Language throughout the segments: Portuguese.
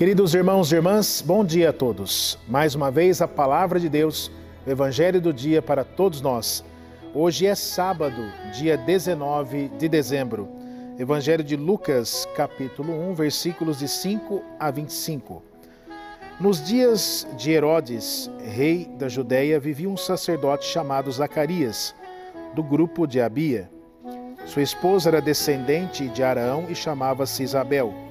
Queridos irmãos e irmãs, bom dia a todos. Mais uma vez a palavra de Deus, o Evangelho do dia para todos nós. Hoje é sábado, dia 19 de dezembro. Evangelho de Lucas, capítulo 1, versículos de 5 a 25. Nos dias de Herodes, rei da Judéia, vivia um sacerdote chamado Zacarias, do grupo de Abia. Sua esposa era descendente de Araão e chamava-se Isabel.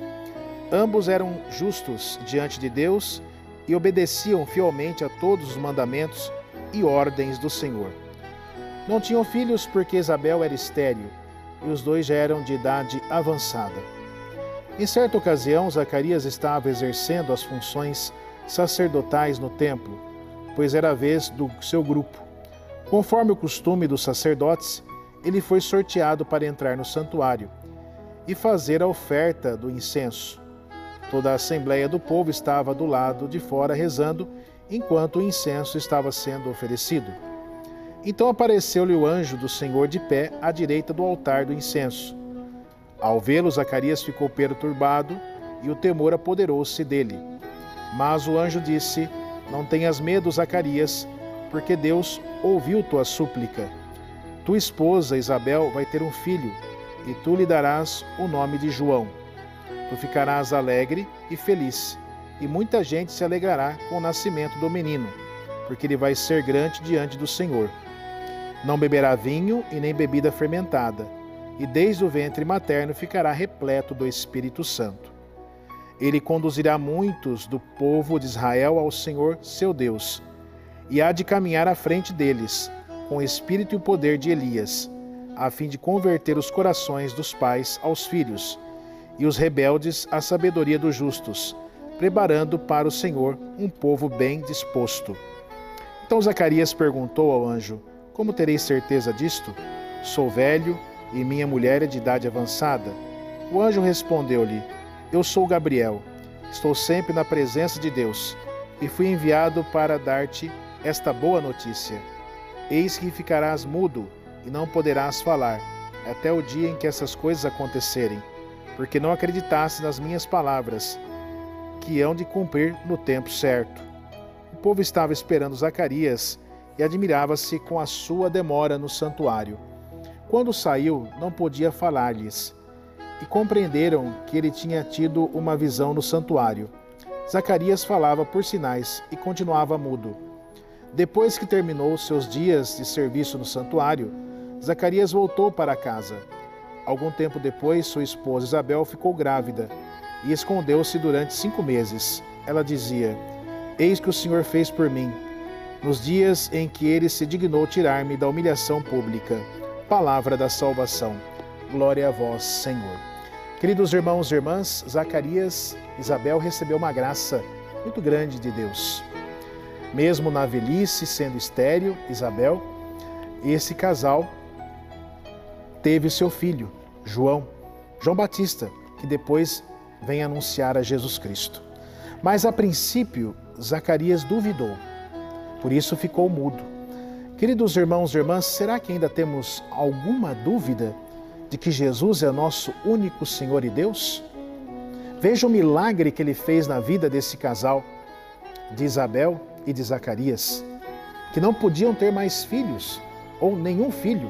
Ambos eram justos diante de Deus e obedeciam fielmente a todos os mandamentos e ordens do Senhor. Não tinham filhos porque Isabel era estéril e os dois já eram de idade avançada. Em certa ocasião, Zacarias estava exercendo as funções sacerdotais no templo, pois era a vez do seu grupo. Conforme o costume dos sacerdotes, ele foi sorteado para entrar no santuário e fazer a oferta do incenso. Toda a assembleia do povo estava do lado de fora rezando, enquanto o incenso estava sendo oferecido. Então apareceu-lhe o anjo do Senhor de pé à direita do altar do incenso. Ao vê-lo, Zacarias ficou perturbado e o temor apoderou-se dele. Mas o anjo disse: Não tenhas medo, Zacarias, porque Deus ouviu tua súplica. Tua esposa Isabel vai ter um filho, e tu lhe darás o nome de João. Tu ficarás alegre e feliz, e muita gente se alegrará com o nascimento do menino, porque ele vai ser grande diante do Senhor. Não beberá vinho e nem bebida fermentada, e desde o ventre materno ficará repleto do Espírito Santo. Ele conduzirá muitos do povo de Israel ao Senhor seu Deus, e há de caminhar à frente deles, com o espírito e o poder de Elias, a fim de converter os corações dos pais aos filhos e os rebeldes à sabedoria dos justos, preparando para o Senhor um povo bem disposto. Então Zacarias perguntou ao anjo: Como terei certeza disto? Sou velho e minha mulher é de idade avançada. O anjo respondeu-lhe: Eu sou Gabriel, estou sempre na presença de Deus e fui enviado para dar-te esta boa notícia. Eis que ficarás mudo e não poderás falar, até o dia em que essas coisas acontecerem porque não acreditasse nas minhas palavras, que hão de cumprir no tempo certo. O povo estava esperando Zacarias e admirava-se com a sua demora no santuário. Quando saiu, não podia falar-lhes, e compreenderam que ele tinha tido uma visão no santuário. Zacarias falava por sinais e continuava mudo. Depois que terminou seus dias de serviço no santuário, Zacarias voltou para casa. Algum tempo depois, sua esposa Isabel ficou grávida e escondeu-se durante cinco meses. Ela dizia: Eis que o Senhor fez por mim, nos dias em que ele se dignou tirar-me da humilhação pública. Palavra da salvação. Glória a vós, Senhor. Queridos irmãos e irmãs, Zacarias, Isabel recebeu uma graça muito grande de Deus. Mesmo na velhice, sendo estéril, Isabel, esse casal teve seu filho, João, João Batista, que depois vem anunciar a Jesus Cristo. Mas a princípio, Zacarias duvidou, por isso ficou mudo. Queridos irmãos e irmãs, será que ainda temos alguma dúvida de que Jesus é nosso único Senhor e Deus? Veja o milagre que ele fez na vida desse casal, de Isabel e de Zacarias, que não podiam ter mais filhos, ou nenhum filho,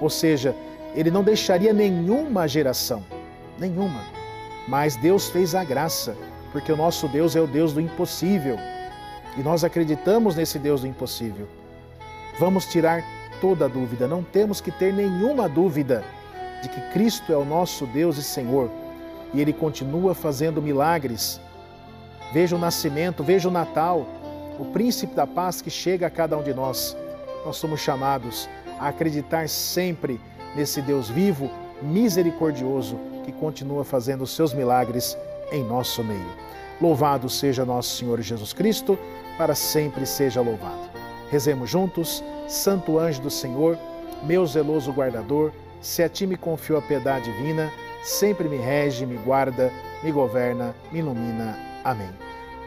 ou seja, ele não deixaria nenhuma geração, nenhuma. Mas Deus fez a graça, porque o nosso Deus é o Deus do impossível. E nós acreditamos nesse Deus do impossível. Vamos tirar toda dúvida, não temos que ter nenhuma dúvida de que Cristo é o nosso Deus e Senhor. E Ele continua fazendo milagres. Veja o nascimento, veja o Natal, o príncipe da paz que chega a cada um de nós. Nós somos chamados a acreditar sempre nesse Deus vivo, misericordioso, que continua fazendo os seus milagres em nosso meio. Louvado seja nosso Senhor Jesus Cristo, para sempre seja louvado. Rezemos juntos, Santo anjo do Senhor, meu zeloso guardador, se a ti me confio a piedade divina, sempre me rege, me guarda, me governa, me ilumina. Amém.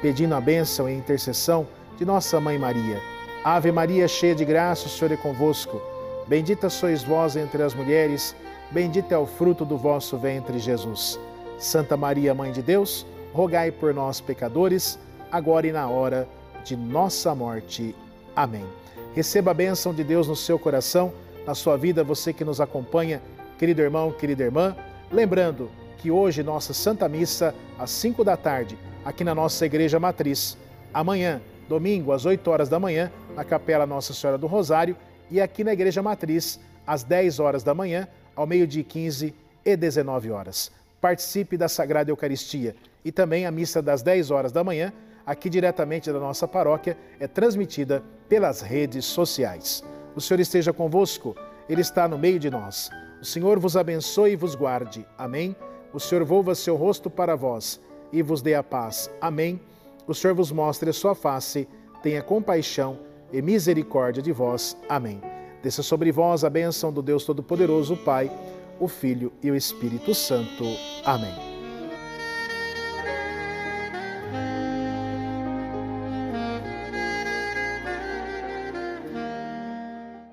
Pedindo a bênção e intercessão de nossa Mãe Maria. Ave Maria, cheia de graça, o Senhor é convosco. Bendita sois vós entre as mulheres, bendito é o fruto do vosso ventre, Jesus. Santa Maria, Mãe de Deus, rogai por nós, pecadores, agora e na hora de nossa morte. Amém. Receba a bênção de Deus no seu coração, na sua vida, você que nos acompanha, querido irmão, querida irmã. Lembrando que hoje, nossa Santa Missa, às 5 da tarde, aqui na nossa Igreja Matriz. Amanhã, domingo, às 8 horas da manhã, na Capela Nossa Senhora do Rosário. E aqui na Igreja Matriz, às 10 horas da manhã, ao meio-dia 15 e 19 horas. Participe da Sagrada Eucaristia e também a missa das 10 horas da manhã, aqui diretamente da nossa paróquia, é transmitida pelas redes sociais. O Senhor esteja convosco, Ele está no meio de nós. O Senhor vos abençoe e vos guarde. Amém. O Senhor volva seu rosto para vós e vos dê a paz. Amém. O Senhor vos mostre a sua face, tenha compaixão e misericórdia de vós. Amém. Desça sobre vós a bênção do Deus Todo-Poderoso, o Pai, o Filho e o Espírito Santo. Amém.